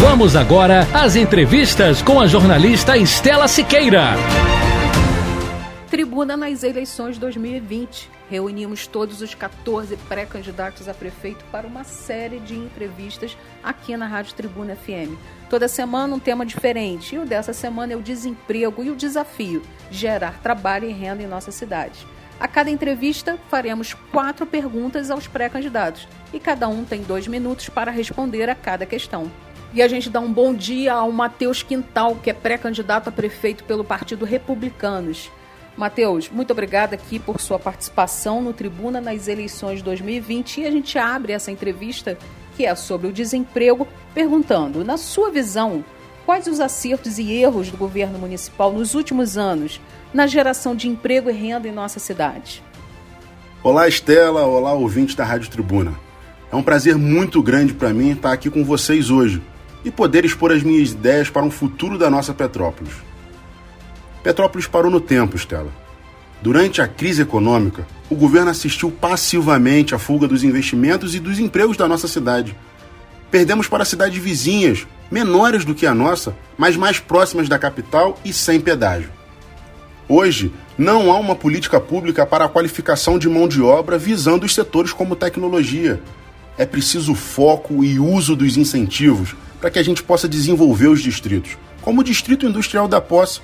Vamos agora às entrevistas com a jornalista Estela Siqueira. Tribuna nas eleições 2020. Reunimos todos os 14 pré-candidatos a prefeito para uma série de entrevistas aqui na Rádio Tribuna FM. Toda semana um tema diferente. E o dessa semana é o desemprego e o desafio de gerar trabalho e renda em nossa cidade. A cada entrevista, faremos quatro perguntas aos pré-candidatos e cada um tem dois minutos para responder a cada questão. E a gente dá um bom dia ao Matheus Quintal, que é pré-candidato a prefeito pelo Partido Republicanos. Matheus, muito obrigada aqui por sua participação no Tribuna nas eleições 2020 e a gente abre essa entrevista que é sobre o desemprego, perguntando, na sua visão, quais os acertos e erros do governo municipal nos últimos anos na geração de emprego e renda em nossa cidade? Olá, Estela. Olá, ouvintes da Rádio Tribuna. É um prazer muito grande para mim estar aqui com vocês hoje e poder expor as minhas ideias para um futuro da nossa Petrópolis. Petrópolis parou no tempo, Estela. Durante a crise econômica, o governo assistiu passivamente à fuga dos investimentos e dos empregos da nossa cidade. Perdemos para cidades vizinhas, menores do que a nossa, mas mais próximas da capital e sem pedágio. Hoje, não há uma política pública para a qualificação de mão de obra visando os setores como tecnologia. É preciso foco e uso dos incentivos para que a gente possa desenvolver os distritos, como o Distrito Industrial da Posse,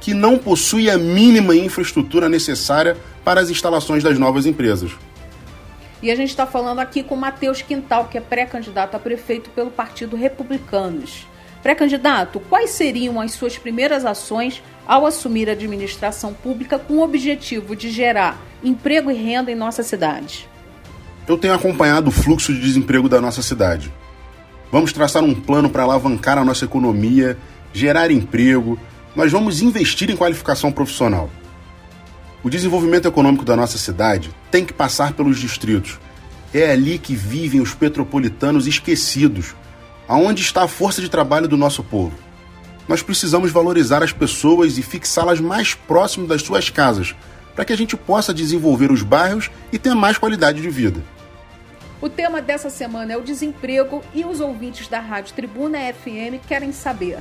que não possui a mínima infraestrutura necessária para as instalações das novas empresas. E a gente está falando aqui com Matheus Quintal, que é pré-candidato a prefeito pelo Partido Republicanos. Pré-candidato, quais seriam as suas primeiras ações ao assumir a administração pública com o objetivo de gerar emprego e renda em nossa cidade? Eu tenho acompanhado o fluxo de desemprego da nossa cidade. Vamos traçar um plano para alavancar a nossa economia, gerar emprego, nós vamos investir em qualificação profissional. O desenvolvimento econômico da nossa cidade tem que passar pelos distritos. É ali que vivem os petropolitanos esquecidos, aonde está a força de trabalho do nosso povo. Nós precisamos valorizar as pessoas e fixá-las mais próximo das suas casas, para que a gente possa desenvolver os bairros e ter mais qualidade de vida. O tema dessa semana é o desemprego e os ouvintes da Rádio Tribuna FM querem saber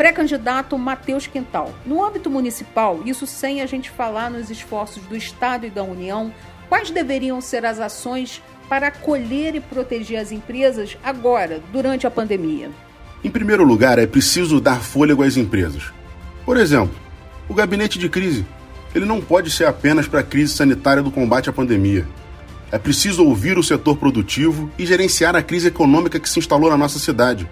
pré-candidato Matheus Quintal. No âmbito municipal, isso sem a gente falar nos esforços do Estado e da União, quais deveriam ser as ações para acolher e proteger as empresas agora, durante a pandemia? Em primeiro lugar, é preciso dar fôlego às empresas. Por exemplo, o gabinete de crise. Ele não pode ser apenas para a crise sanitária do combate à pandemia. É preciso ouvir o setor produtivo e gerenciar a crise econômica que se instalou na nossa cidade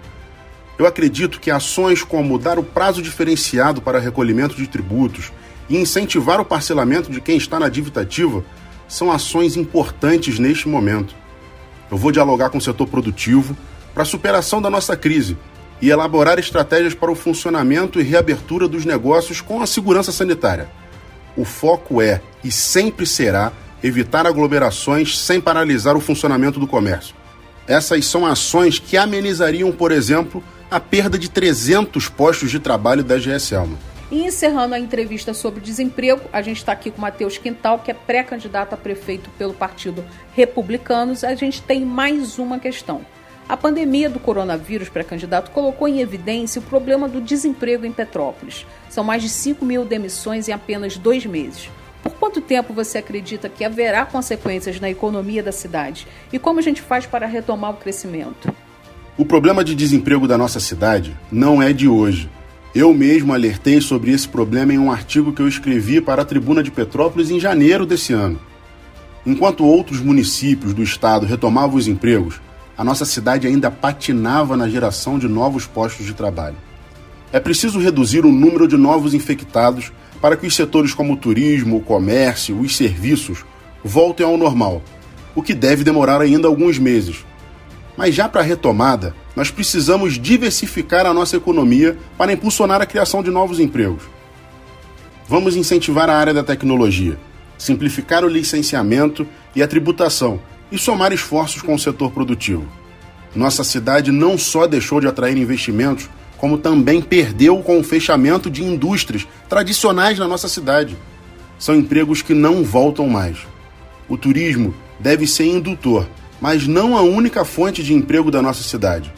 eu acredito que ações como dar o prazo diferenciado para recolhimento de tributos e incentivar o parcelamento de quem está na dívida ativa são ações importantes neste momento. Eu vou dialogar com o setor produtivo para a superação da nossa crise e elaborar estratégias para o funcionamento e reabertura dos negócios com a segurança sanitária. O foco é e sempre será evitar aglomerações sem paralisar o funcionamento do comércio. Essas são ações que amenizariam, por exemplo, a perda de 300 postos de trabalho da GS Alma. E encerrando a entrevista sobre desemprego, a gente está aqui com o Matheus Quintal, que é pré-candidato a prefeito pelo Partido Republicanos. A gente tem mais uma questão. A pandemia do coronavírus, pré-candidato, colocou em evidência o problema do desemprego em Petrópolis. São mais de 5 mil demissões em apenas dois meses. Por quanto tempo você acredita que haverá consequências na economia da cidade? E como a gente faz para retomar o crescimento? O problema de desemprego da nossa cidade não é de hoje. Eu mesmo alertei sobre esse problema em um artigo que eu escrevi para a Tribuna de Petrópolis em janeiro desse ano. Enquanto outros municípios do estado retomavam os empregos, a nossa cidade ainda patinava na geração de novos postos de trabalho. É preciso reduzir o número de novos infectados para que os setores como o turismo, o comércio, os serviços voltem ao normal, o que deve demorar ainda alguns meses, Mas já para a retomada, nós precisamos diversificar a nossa economia para impulsionar a criação de novos empregos. Vamos incentivar a área da tecnologia, simplificar o licenciamento e a tributação e somar esforços com o setor produtivo. Nossa cidade não só deixou de atrair investimentos, como também perdeu com o fechamento de indústrias tradicionais na nossa cidade. São empregos que não voltam mais. O turismo deve ser indutor, mas não a única fonte de emprego da nossa cidade.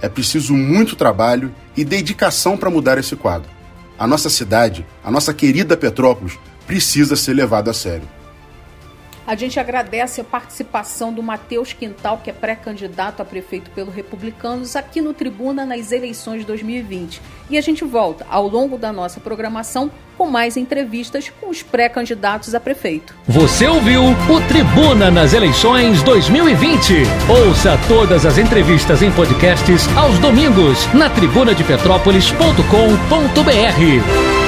É preciso muito trabalho e dedicação para mudar esse quadro. A nossa cidade, a nossa querida Petrópolis, precisa ser levada a sério. A gente agradece a participação do Matheus Quintal, que é pré-candidato a prefeito pelo Republicanos, aqui no Tribuna nas eleições de 2020. E a gente volta ao longo da nossa programação com mais entrevistas com os pré-candidatos a prefeito. Você ouviu o Tribuna nas eleições 2020. Ouça todas as entrevistas em podcasts aos domingos na tribunadepetrópolis.com.br.